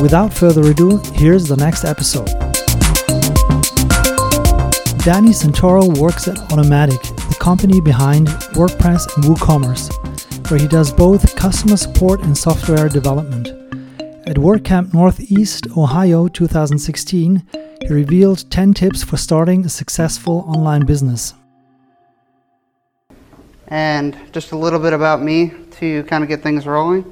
without further ado, here's the next episode. Danny Santoro works at Automattic, the company behind WordPress and WooCommerce, where he does both customer support and software development. At WordCamp Northeast, Ohio 2016, he revealed 10 tips for starting a successful online business. And just a little bit about me to kind of get things rolling.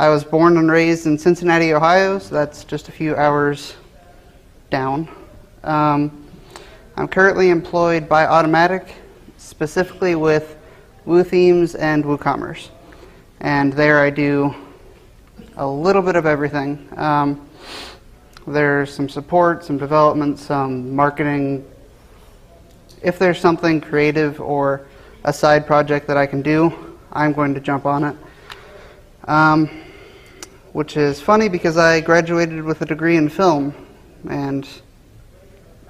I was born and raised in Cincinnati, Ohio, so that's just a few hours down. Um, I'm currently employed by Automattic, specifically with WooThemes and WooCommerce. And there I do a little bit of everything. Um, there's some support, some development, some marketing. If there's something creative or a side project that I can do, I'm going to jump on it. Um, which is funny because I graduated with a degree in film, and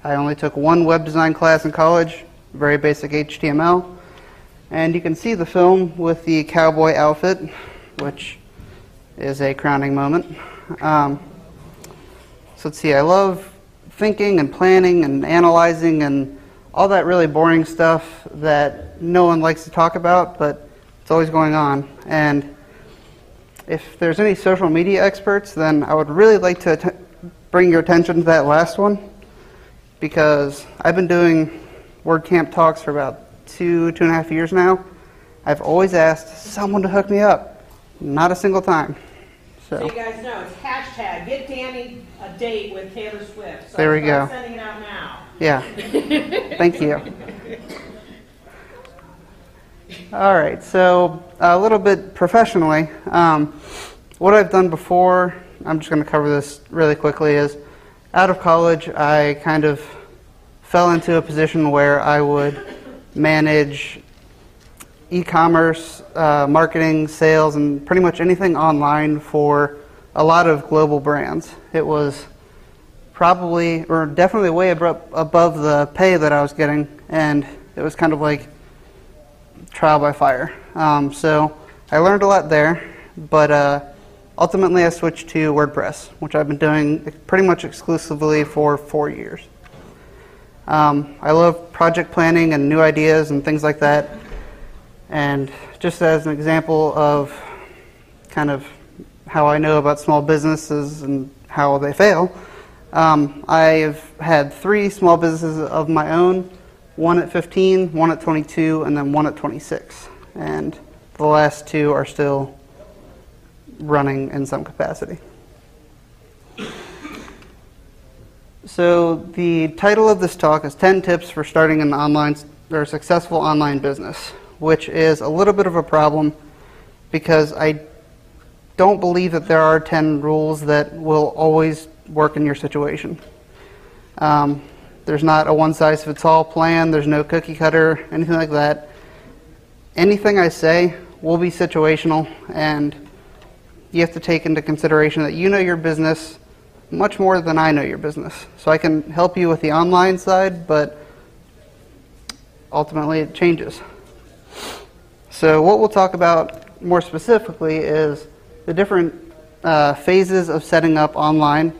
I only took one web design class in college, very basic HTML. And you can see the film with the cowboy outfit, which is a crowning moment. Um, so let's see, I love thinking and planning and analyzing and all that really boring stuff that no one likes to talk about, but it's always going on. And if there's any social media experts, then I would really like to att- bring your attention to that last one because I've been doing WordCamp talks for about two, two and a half years now. I've always asked someone to hook me up, not a single time. So So you guys know, it's hashtag get Danny a date with Taylor Swift. So There we go. sending it out now. yeah, thank you. All right, so a little bit professionally, um, what I've done before, I'm just going to cover this really quickly, is out of college, I kind of fell into a position where I would manage e commerce, uh, marketing, sales, and pretty much anything online for a lot of global brands. It was probably, or definitely way above the pay that I was getting, and it was kind of like trial by fire. Um, so I learned a lot there, but uh, ultimately I switched to WordPress, which I've been doing pretty much exclusively for four years. Um, I love project planning and new ideas and things like that. And just as an example of kind of how I know about small businesses and how they fail, um, I've had three small businesses of my own one at 15, one at 22, and then one at 26. And the last two are still running in some capacity. So the title of this talk is 10 tips for starting an online or successful online business, which is a little bit of a problem because I don't believe that there are 10 rules that will always work in your situation. Um, there's not a one size fits all plan, there's no cookie cutter, anything like that. Anything I say will be situational, and you have to take into consideration that you know your business much more than I know your business. So I can help you with the online side, but ultimately it changes. So, what we'll talk about more specifically is the different uh, phases of setting up online,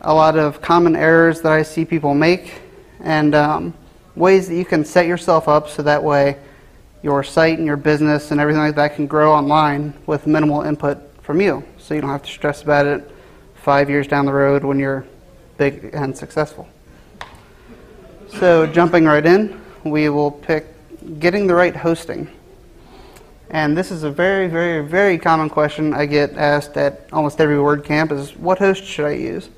a lot of common errors that I see people make, and um, ways that you can set yourself up so that way your site and your business and everything like that can grow online with minimal input from you. So you don't have to stress about it five years down the road when you're big and successful. So, jumping right in, we will pick getting the right hosting. And this is a very, very, very common question I get asked at almost every WordCamp is what host should I use?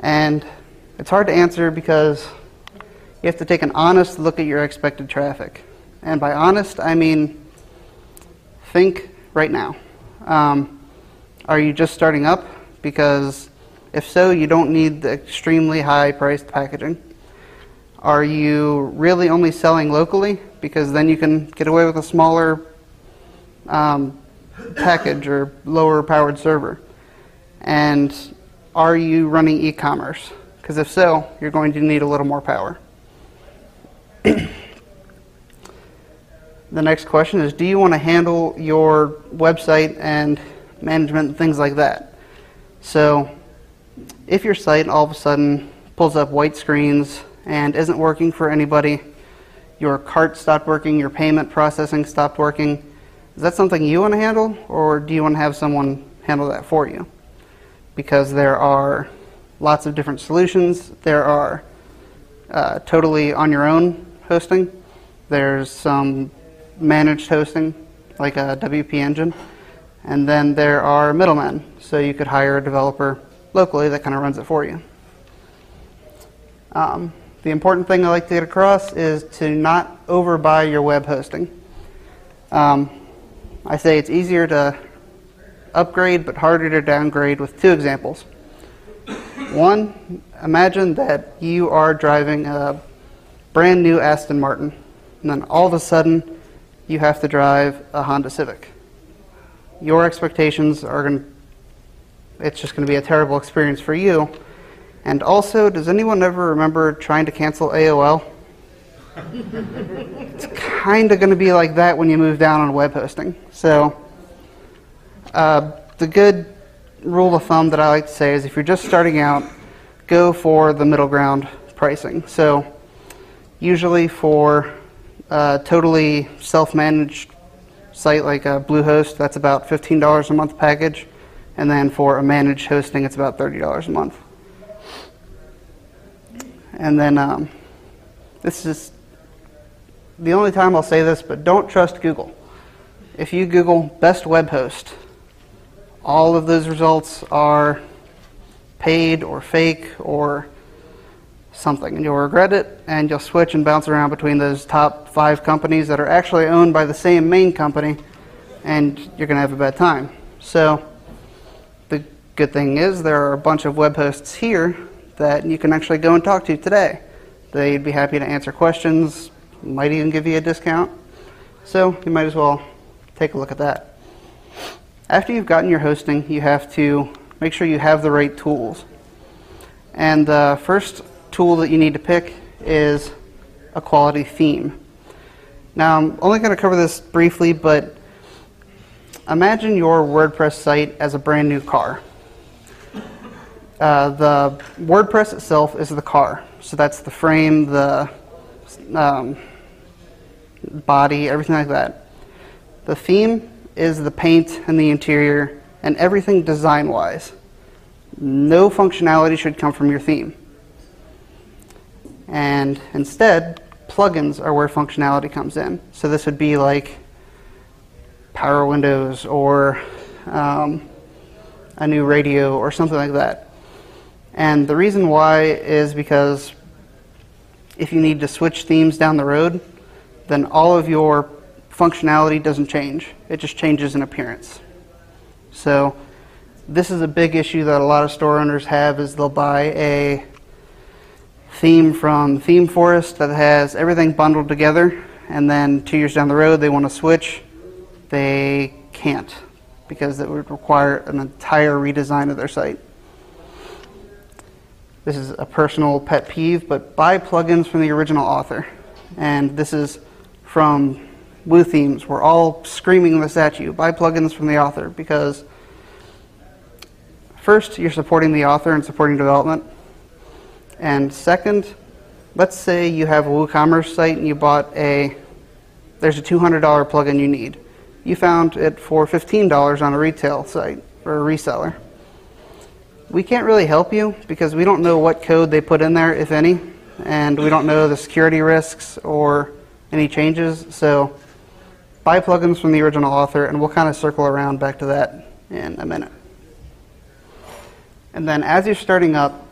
And it's hard to answer because you have to take an honest look at your expected traffic. And by honest, I mean think right now. Um, are you just starting up? Because if so, you don't need the extremely high priced packaging. Are you really only selling locally? Because then you can get away with a smaller um, package or lower powered server. And are you running e commerce? Because if so, you're going to need a little more power. the next question is Do you want to handle your website and management and things like that? So, if your site all of a sudden pulls up white screens and isn't working for anybody, your cart stopped working, your payment processing stopped working, is that something you want to handle, or do you want to have someone handle that for you? Because there are lots of different solutions. There are uh, totally on your own hosting. There's some managed hosting, like a WP Engine, and then there are middlemen. So you could hire a developer locally that kind of runs it for you. Um, the important thing I like to get across is to not overbuy your web hosting. Um, I say it's easier to upgrade but harder to downgrade with two examples. One, imagine that you are driving a brand new Aston Martin, and then all of a sudden you have to drive a Honda Civic. Your expectations are going to, it's just going to be a terrible experience for you. And also, does anyone ever remember trying to cancel AOL? it's kind of going to be like that when you move down on web hosting. So, uh, the good rule of thumb that I like to say is if you're just starting out, go for the middle ground pricing. So usually for a totally self-managed site like a Bluehost, that's about $15 a month package. And then for a managed hosting, it's about $30 a month. And then um, this is the only time I'll say this, but don't trust Google. If you Google best web host, all of those results are paid or fake or something. And you'll regret it and you'll switch and bounce around between those top five companies that are actually owned by the same main company and you're going to have a bad time. So the good thing is there are a bunch of web hosts here that you can actually go and talk to today. They'd be happy to answer questions, might even give you a discount. So you might as well take a look at that. After you've gotten your hosting, you have to make sure you have the right tools. And the first tool that you need to pick is a quality theme. Now, I'm only going to cover this briefly, but imagine your WordPress site as a brand new car. Uh, the WordPress itself is the car. So that's the frame, the um, body, everything like that. The theme is the paint and the interior and everything design wise. No functionality should come from your theme. And instead, plugins are where functionality comes in. So this would be like power windows or um, a new radio or something like that. And the reason why is because if you need to switch themes down the road, then all of your functionality doesn't change. It just changes in appearance. So this is a big issue that a lot of store owners have is they'll buy a theme from ThemeForest that has everything bundled together and then two years down the road they want to switch. They can't because it would require an entire redesign of their site. This is a personal pet peeve, but buy plugins from the original author. And this is from WooThemes. We're all screaming this at you. Buy plugins from the author because first, you're supporting the author and supporting development. And second, let's say you have a WooCommerce site and you bought a, there's a $200 plugin you need. You found it for $15 on a retail site or a reseller we can't really help you because we don't know what code they put in there, if any, and we don't know the security risks or any changes. So buy plugins from the original author, and we'll kind of circle around back to that in a minute. And then as you're starting up,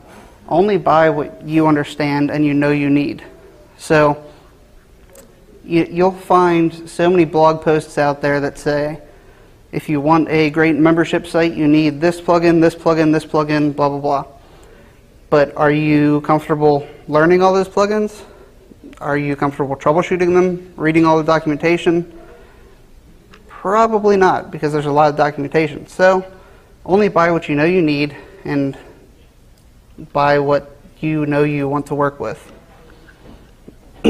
only buy what you understand and you know you need. So you, you'll find so many blog posts out there that say, if you want a great membership site, you need this plugin, this plugin, this plugin, blah, blah, blah. But are you comfortable learning all those plugins? Are you comfortable troubleshooting them, reading all the documentation? Probably not, because there's a lot of documentation. So only buy what you know you need and buy what you know you want to work with.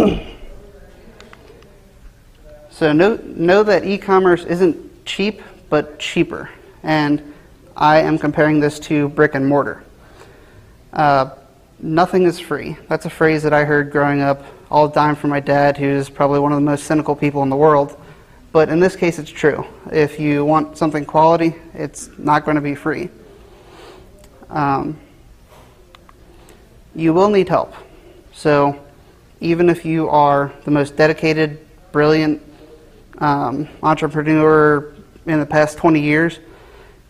so know, know that e-commerce isn't cheap but cheaper. And I am comparing this to brick and mortar. Uh, nothing is free. That's a phrase that I heard growing up all the time from my dad, who's probably one of the most cynical people in the world. But in this case, it's true. If you want something quality, it's not going to be free. Um, you will need help. So, even if you are the most dedicated, brilliant um, entrepreneur, in the past 20 years,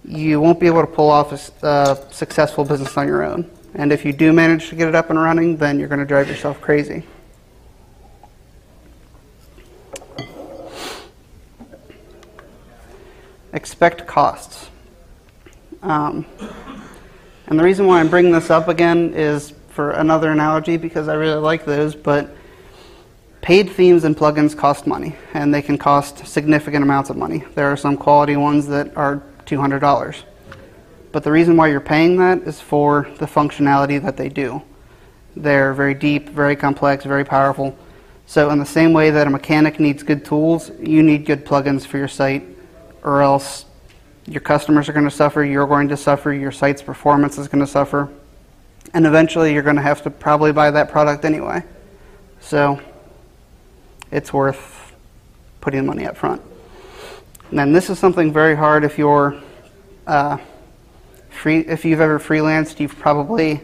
you won't be able to pull off a successful business on your own. And if you do manage to get it up and running, then you're going to drive yourself crazy. Expect costs. Um, and the reason why I'm bringing this up again is for another analogy because I really like those, but Paid themes and plugins cost money, and they can cost significant amounts of money. There are some quality ones that are $200. But the reason why you're paying that is for the functionality that they do. They're very deep, very complex, very powerful. So, in the same way that a mechanic needs good tools, you need good plugins for your site, or else your customers are going to suffer, you're going to suffer, your site's performance is going to suffer. and eventually you're going to have to probably buy that product anyway. So it's worth putting money up front. And then this is something very hard if you're uh, free. If you've ever freelanced, you've probably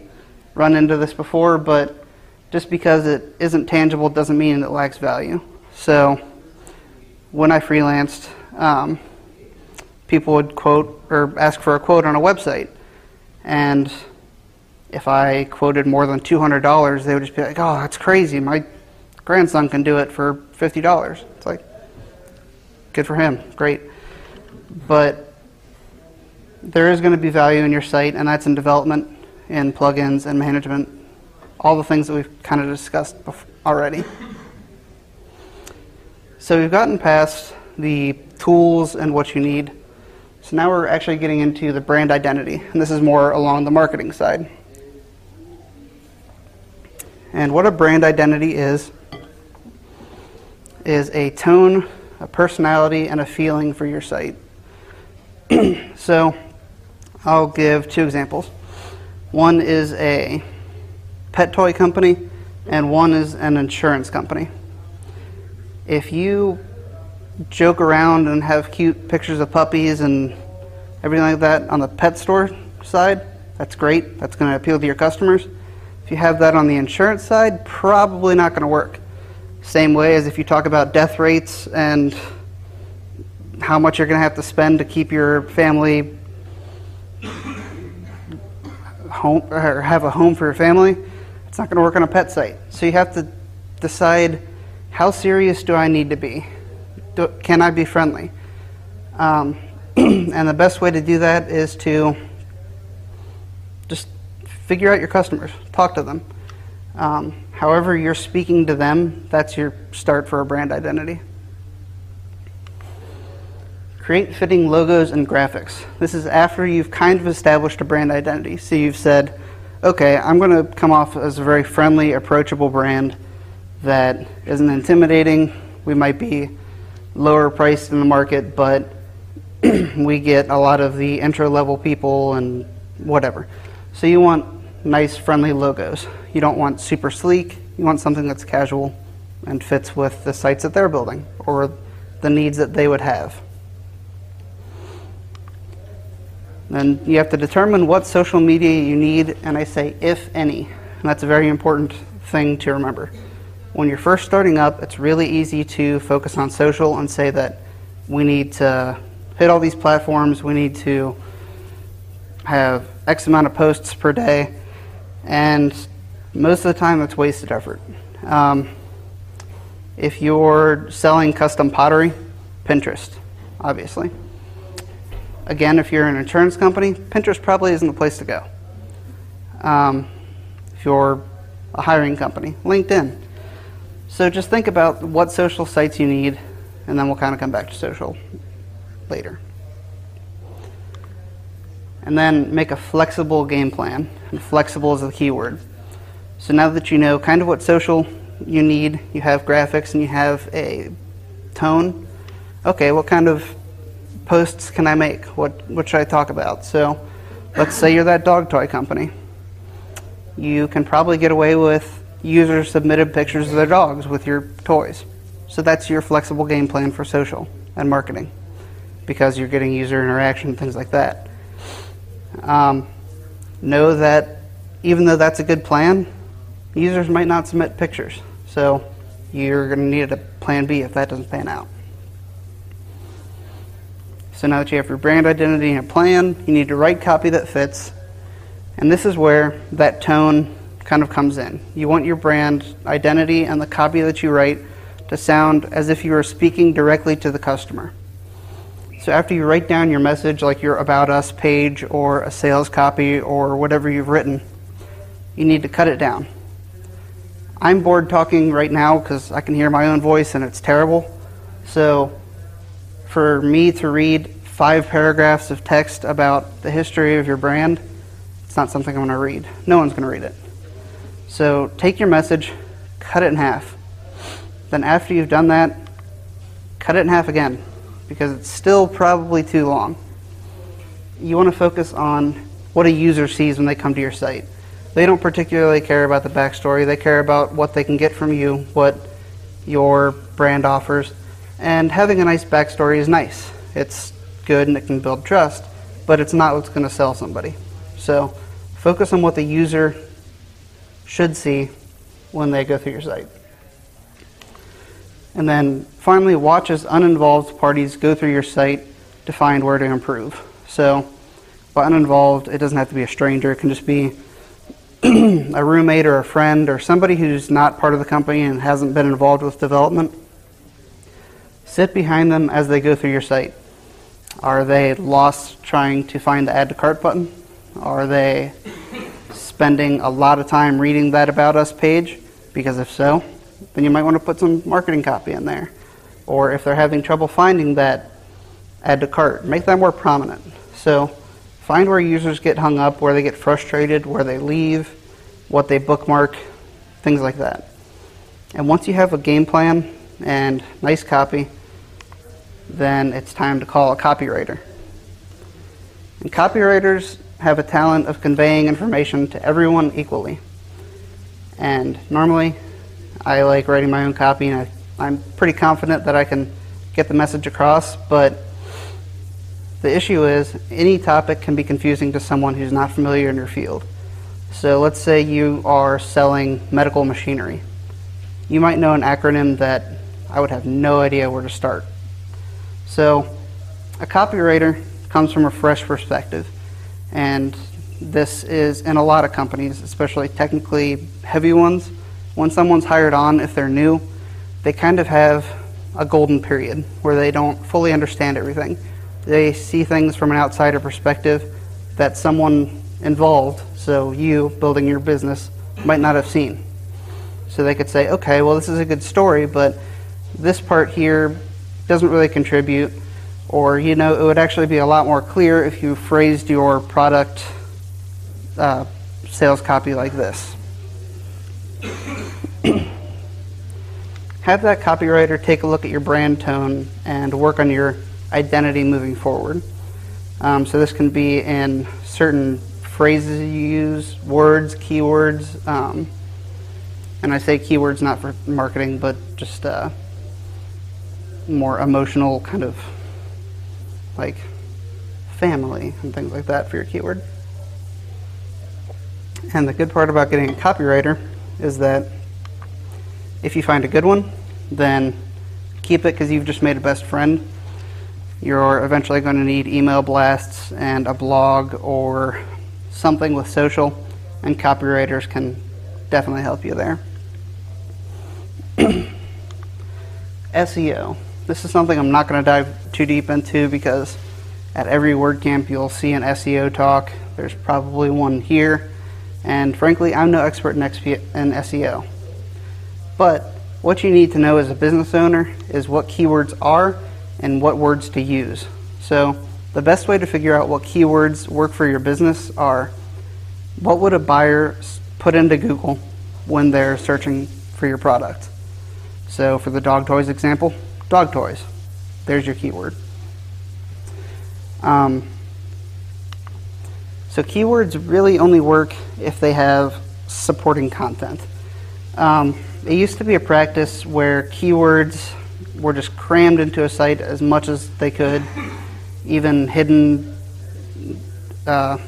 run into this before, but just because it isn't tangible doesn't mean it lacks value. So when I freelanced, um, people would quote or ask for a quote on a website, and if I quoted more than $200, they would just be like, oh, that's crazy. My grandson can do it for $50. It's like, good for him, great. But there is going to be value in your site, and that's in development, in plugins, and management, all the things that we've kind of discussed already. So we've gotten past the tools and what you need. So now we're actually getting into the brand identity, and this is more along the marketing side. And what a brand identity is, is a tone, a personality, and a feeling for your site. so I'll give two examples. One is a pet toy company, and one is an insurance company. If you joke around and have cute pictures of puppies and everything like that on the pet store side, that's great. That's going to appeal to your customers. If you have that on the insurance side, probably not going to work. Same way as if you talk about death rates and how much you're going to have to spend to keep your family home or have a home for your family, it's not going to work on a pet site. So you have to decide how serious do I need to be? Do, can I be friendly? Um, and the best way to do that is to just figure out your customers, talk to them. Um, however, you're speaking to them, that's your start for a brand identity. Create fitting logos and graphics. This is after you've kind of established a brand identity. So you've said, okay, I'm going to come off as a very friendly, approachable brand that isn't intimidating. We might be lower priced in the market, but we get a lot of the entry level people and whatever. So you want nice, friendly logos. You don't want super sleek. You want something that's casual and fits with the sites that they're building or the needs that they would have. Then you have to determine what social media you need, and I say if any. And that's a very important thing to remember. When you're first starting up, it's really easy to focus on social and say that we need to hit all these platforms, we need to have X amount of posts per day, and most of the time it's wasted effort. Um, if you're selling custom pottery, Pinterest, obviously. Again, if you're an insurance company, Pinterest probably isn't the place to go. Um, if you're a hiring company, LinkedIn. So just think about what social sites you need, and then we'll kind of come back to social later and then make a flexible game plan. And flexible is the key word. So now that you know kind of what social you need, you have graphics and you have a tone, okay, what kind of posts can I make? What, what should I talk about? So let's say you're that dog toy company. You can probably get away with user submitted pictures of their dogs with your toys. So that's your flexible game plan for social and marketing because you're getting user interaction, and things like that. Um, know that even though that's a good plan, users might not submit pictures. So you're going to need a plan B if that doesn't pan out. So now that you have your brand identity and a plan, you need to write copy that fits. And this is where that tone kind of comes in. You want your brand identity and the copy that you write to sound as if you were speaking directly to the customer. So after you write down your message, like your About Us page or a sales copy or whatever you've written, you need to cut it down. I'm bored talking right now because I can hear my own voice and it's terrible. So for me to read five paragraphs of text about the history of your brand, it's not something I'm going to read. No one's going to read it. So take your message, cut it in half. Then after you've done that, cut it in half again because it's still probably too long. You want to focus on what a user sees when they come to your site. They don't particularly care about the backstory. They care about what they can get from you, what your brand offers. And having a nice backstory is nice. It's good and it can build trust, but it's not what's going to sell somebody. So focus on what the user should see when they go through your site. And then finally, watch as uninvolved parties go through your site to find where to improve. So, by uninvolved, it doesn't have to be a stranger, it can just be a roommate or a friend or somebody who's not part of the company and hasn't been involved with development. Sit behind them as they go through your site. Are they lost trying to find the add to cart button? Are they spending a lot of time reading that About Us page? Because if so, then you might want to put some marketing copy in there. Or if they're having trouble finding that add to cart, make that more prominent. So find where users get hung up, where they get frustrated, where they leave, what they bookmark, things like that. And once you have a game plan and nice copy, then it's time to call a copywriter. And copywriters have a talent of conveying information to everyone equally. And normally, I like writing my own copy, and I, I'm pretty confident that I can get the message across, but the issue is any topic can be confusing to someone who's not familiar in your field. So let's say you are selling medical machinery. You might know an acronym that I would have no idea where to start. So a copywriter comes from a fresh perspective. And this is in a lot of companies, especially technically heavy ones. When someone's hired on, if they're new, they kind of have a golden period where they don't fully understand everything. They see things from an outsider perspective that someone involved, so you building your business, might not have seen. So they could say, okay, well, this is a good story, but this part here doesn't really contribute or, you know, it would actually be a lot more clear if you phrased your product uh, sales copy like this. Have that copywriter take a look at your brand tone and work on your identity moving forward. Um, so this can be in certain phrases you use, words, keywords. Um, and I say keywords not for marketing, but just uh, more emotional kind of like family and things like that for your keyword. And the good part about getting a copywriter is that if you find a good one, then keep it because you've just made a best friend. You're eventually going to need email blasts and a blog or something with social, and copywriters can definitely help you there. SEO. This is something I'm not going to dive too deep into because at every WordCamp you'll see an SEO talk. There's probably one here. And frankly, I'm no expert in, SEO. But what you need to know as a business owner is what keywords are and what words to use. So the best way to figure out what keywords work for your business are what would a buyer put into Google when they're searching for your product? So for the dog toys example, dog toys. There's your keyword. Um, so keywords really only work if they have supporting content. Um, it used to be a practice where keywords were just crammed into a site as much as they could, even hidden, uh,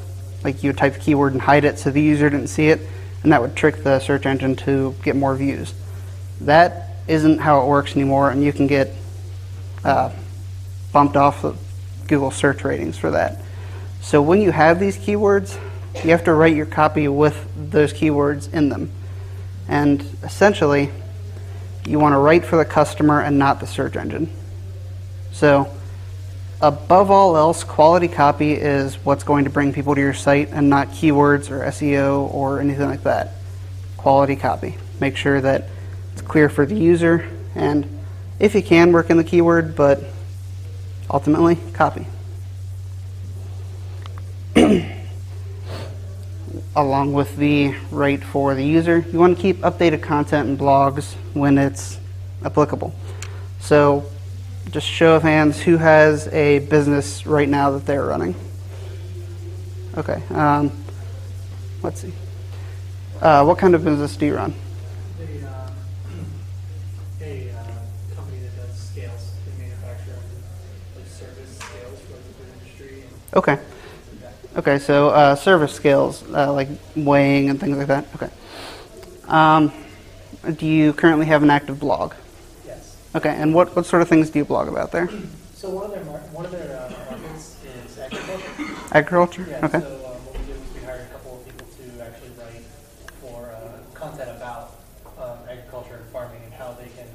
like you would type a keyword and hide it so the user didn't see it, and that would trick the search engine to get more views. That isn't how it works anymore, and you can get uh, bumped off the Google search ratings for that. So when you have these keywords, you have to write your copy with those keywords in them. And essentially, you want to write for the customer and not the search engine. So, above all else, quality copy is what's going to bring people to your site and not keywords or SEO or anything like that. Quality copy. Make sure that clear for the user and if you can work in the keyword, but ultimately copy. Along with the rate for the user, you want to keep updated content and blogs when it's applicable. So, just show of hands, who has a business right now that they're running? Okay, um, let's see. Uh, what kind of business do you run? Okay. Okay, so uh, service skills, uh, like weighing and things like that. Okay. Um, do you currently have an active blog? yes. Okay, and what, what sort of things do you blog about there? So one of their mar- one of their uh, markets is agriculture. Agriculture? Yeah. Okay. So um, what we did was we hired a couple of people to actually write for uh, content about um, agriculture and farming and how they can,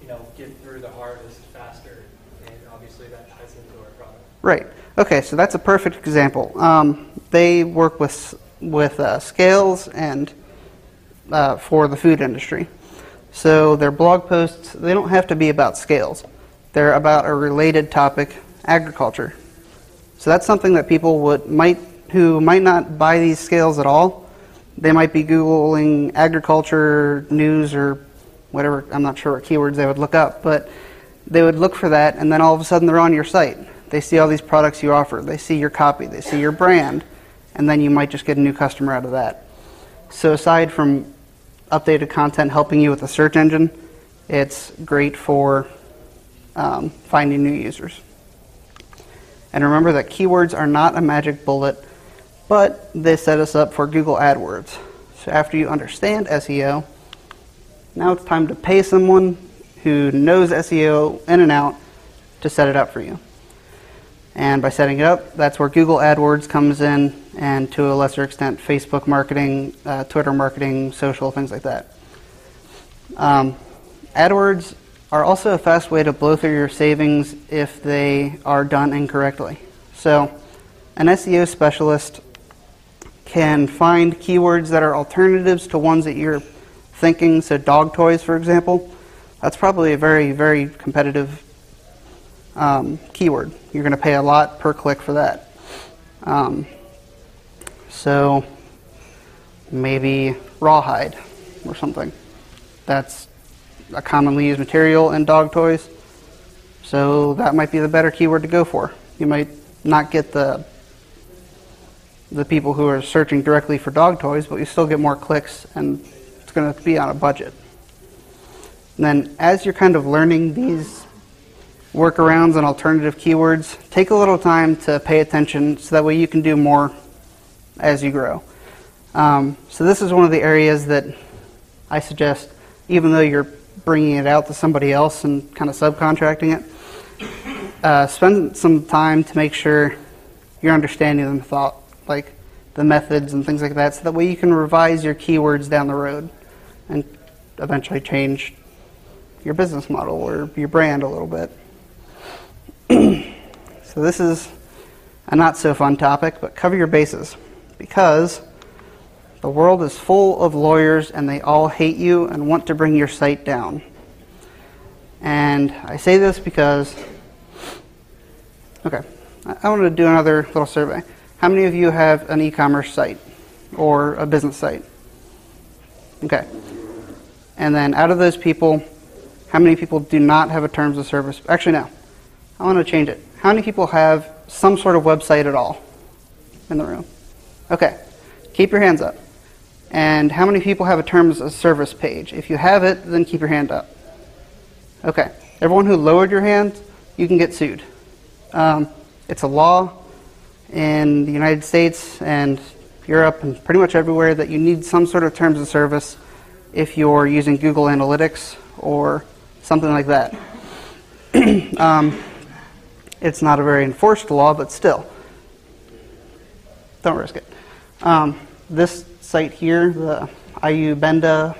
you know, get through the harvest faster. And obviously that ties into our product. Right. Okay, so that's a perfect example. Um, they work with with uh, scales and uh, for the food industry. So their blog posts they don't have to be about scales. They're about a related topic, agriculture. So that's something that people would might who might not buy these scales at all. They might be googling agriculture news or whatever. I'm not sure what keywords they would look up, but they would look for that, and then all of a sudden they're on your site. They see all these products you offer. They see your copy. They see your brand, and then you might just get a new customer out of that. So aside from updated content helping you with the search engine, it's great for um, finding new users. And remember that keywords are not a magic bullet, but they set us up for Google AdWords. So after you understand SEO, now it's time to pay someone who knows SEO in and out to set it up for you. And by setting it up, that's where Google AdWords comes in, and to a lesser extent, Facebook marketing, uh, Twitter marketing, social, things like that. Um, AdWords are also a fast way to blow through your savings if they are done incorrectly. So, an SEO specialist can find keywords that are alternatives to ones that you're thinking. So, dog toys, for example, that's probably a very, very competitive um, keyword. You're going to pay a lot per click for that. Um, so, maybe rawhide or something. That's a commonly used material in dog toys. So that might be the better keyword to go for. You might not get the the people who are searching directly for dog toys, but you still get more clicks and it's going to be on a budget. And then as you're kind of learning these workarounds and alternative keywords, take a little time to pay attention so that way you can do more as you grow. Um, so this is one of the areas that I suggest, even though you're bringing it out to somebody else and kind of subcontracting it, uh, spend some time to make sure you're understanding the thought, like the methods and things like that, so that way you can revise your keywords down the road and eventually change your business model or your brand a little bit. so this is a not so fun topic, but cover your bases because the world is full of lawyers and they all hate you and want to bring your site down. And I say this because, okay, I I want to do another little survey. How many of you have an e commerce site or a business site? Okay. And then out of those people, how many people do not have a terms of service? Actually, no. I want to change it. How many people have some sort of website at all in the room? Okay. Keep your hands up. And how many people have a terms of service page? If you have it, then keep your hand up. Okay. Everyone who lowered your hand, you can get sued. Um, it's a law in the United States and Europe and pretty much everywhere that you need some sort of terms of service if you're using Google Analytics or something like that. um, it's not a very enforced law, but still, don't risk it. Um, this site here, the iubenda,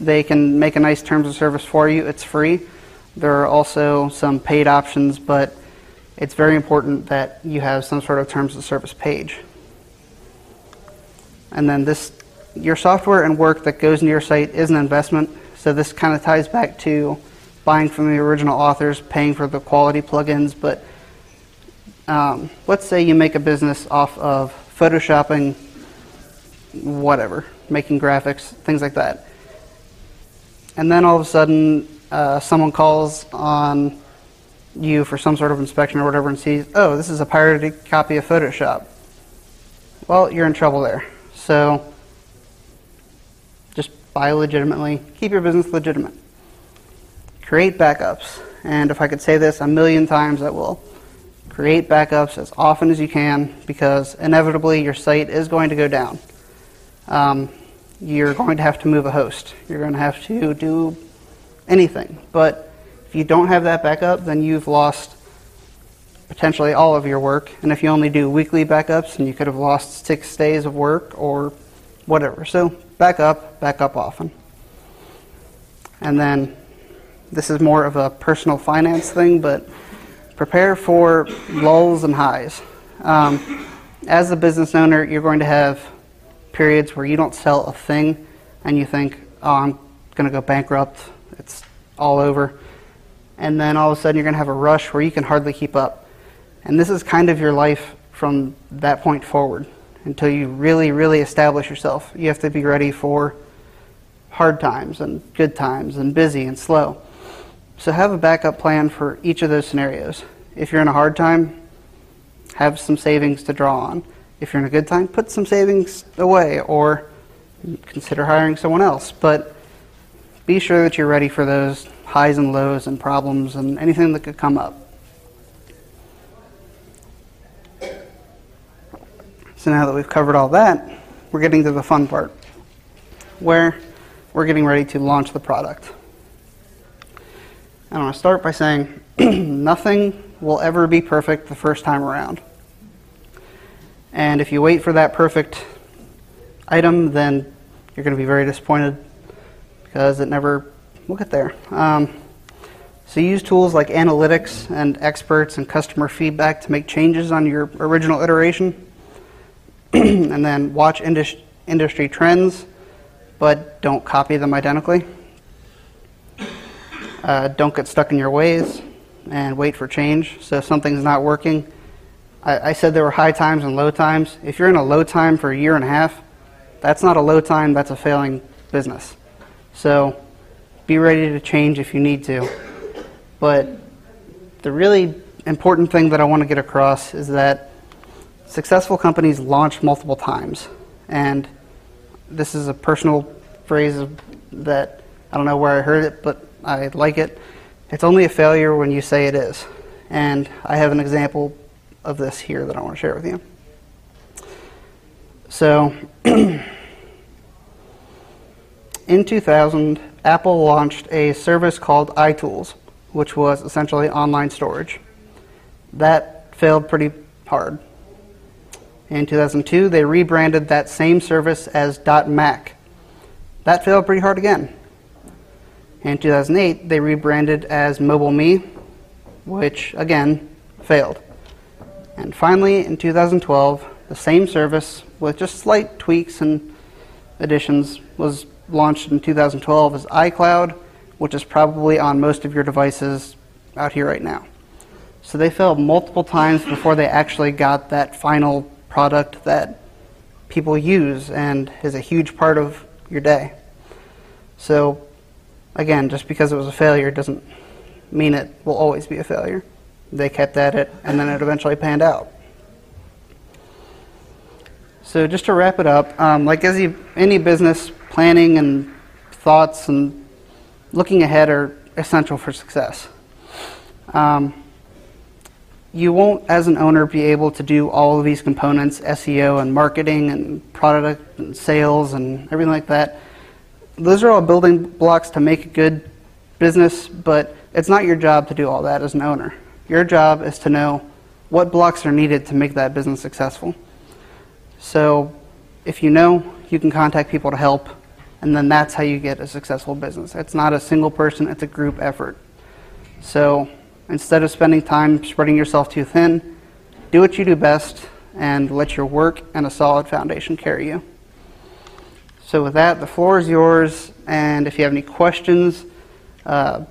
they can make a nice terms of service for you. It's free. There are also some paid options, but it's very important that you have some sort of terms of service page. And then this, your software and work that goes into your site is an investment. So this kind of ties back to buying from the original authors, paying for the quality plugins. But um, let's say you make a business off of photoshopping, whatever, making graphics, things like that. And then all of a sudden, uh, someone calls on you for some sort of inspection or whatever and sees, oh, this is a pirated copy of Photoshop. Well, you're in trouble there. So Just buy legitimately, keep your business legitimate. Create backups. And if I could say this a million times, I will. Create backups as often as you can because inevitably your site is going to go down. Um, you're going to have to move a host. You're going to have to do anything. But if you don't have that backup, then you've lost potentially all of your work. And if you only do weekly backups, then you could have lost six days of work or whatever. So back up, back up often. And then this is more of a personal finance thing, but prepare for lulls and highs. Um, as a business owner, you're going to have periods where you don't sell a thing and you think, oh, I'm going to go bankrupt. It's all over. And then all of a sudden, you're going to have a rush where you can hardly keep up. And this is kind of your life from that point forward until you really, really establish yourself. You have to be ready for hard times and good times and busy and slow. So have a backup plan for each of those scenarios. If you're in a hard time, have some savings to draw on. If you're in a good time, put some savings away or consider hiring someone else. But be sure that you're ready for those highs and lows and problems and anything that could come up. So now that we've covered all that, we're getting to the fun part where we're getting ready to launch the product. I want to start by saying nothing will ever be perfect the first time around. And if you wait for that perfect item, then you're going to be very disappointed because it never will get there. Um, so use tools like analytics and experts and customer feedback to make changes on your original iteration. and then watch indus- industry trends, but don't copy them identically. Uh, don't get stuck in your ways and wait for change. So if something's not working, I, I said there were high times and low times. If you're in a low time for a year and a half, that's not a low time, that's a failing business. So be ready to change if you need to. But the really important thing that I want to get across is that Successful companies launch multiple times. And this is a personal phrase that I don't know where I heard it, but I like it. It's only a failure when you say it is. And I have an example of this here that I want to share with you. So, in 2000, Apple launched a service called iTools, which was essentially online storage. That failed pretty hard. In 2002, they rebranded that same service as .Mac. That failed pretty hard again. In 2008, they rebranded as MobileMe, which again failed. And finally, in 2012, the same service with just slight tweaks and additions was launched in 2012 as iCloud, which is probably on most of your devices out here right now. So they failed multiple times before they actually got that final product that people use and is a huge part of your day. So, again, just because it was a failure doesn't mean it will always be a failure. They kept at it and then it eventually panned out. So, just to wrap it up, um, like any, any business, planning and thoughts and looking ahead are essential for success. Um, you won't, as an owner, be able to do all of these components SEO and marketing and product and sales and everything like that. Those are all building blocks to make a good business, but it's not your job to do all that as an owner. Your job is to know what blocks are needed to make that business successful. So if you know, you can contact people to help, and then that's how you get a successful business. It's not a single person, it's a group effort. So Instead of spending time spreading yourself too thin, do what you do best and let your work and a solid foundation carry you. So, with that, the floor is yours. And if you have any questions, uh,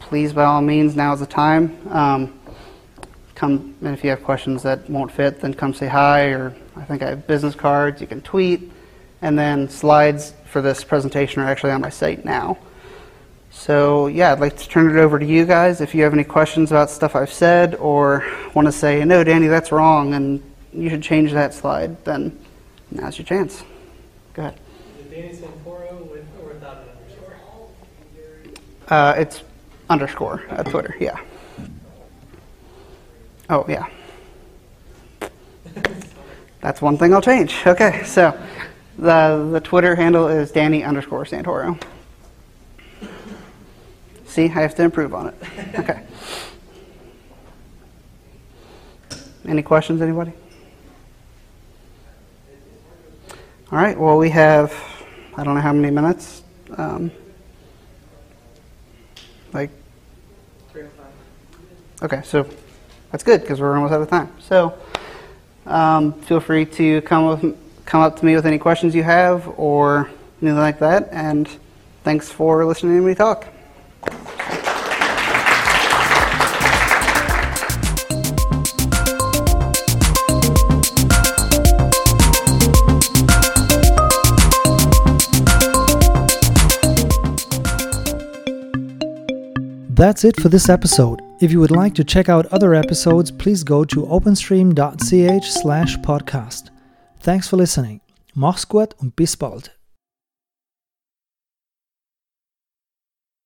please, by all means, now is the time. Um, come, and if you have questions that won't fit, then come say hi. Or I think I have business cards. You can tweet. And then slides for this presentation are actually on my site now. So, yeah, I'd like to turn it over to you guys. If you have any questions about stuff I've said or want to say, no, Danny, that's wrong and you should change that slide, then now's your chance. Go ahead. Danny Santoro with Not an underscore. Uh, it's underscore at Twitter. Yeah. Oh yeah. That's one thing I'll change. Okay, so the the Twitter handle is Danny underscore Santoro. See, I have to improve on it. Okay. Any questions, anybody? All right. Well, we have I don't know how many minutes. Um, like Okay, so that's good because we're almost out of time. So um, feel free to come with, come up to me with any questions you have or anything like that. And thanks for listening to me talk. That's it for this episode. If you would like to check out other episodes, please go to openstream.ch slash podcast. Thanks for listening. Mach's gut und bis bald.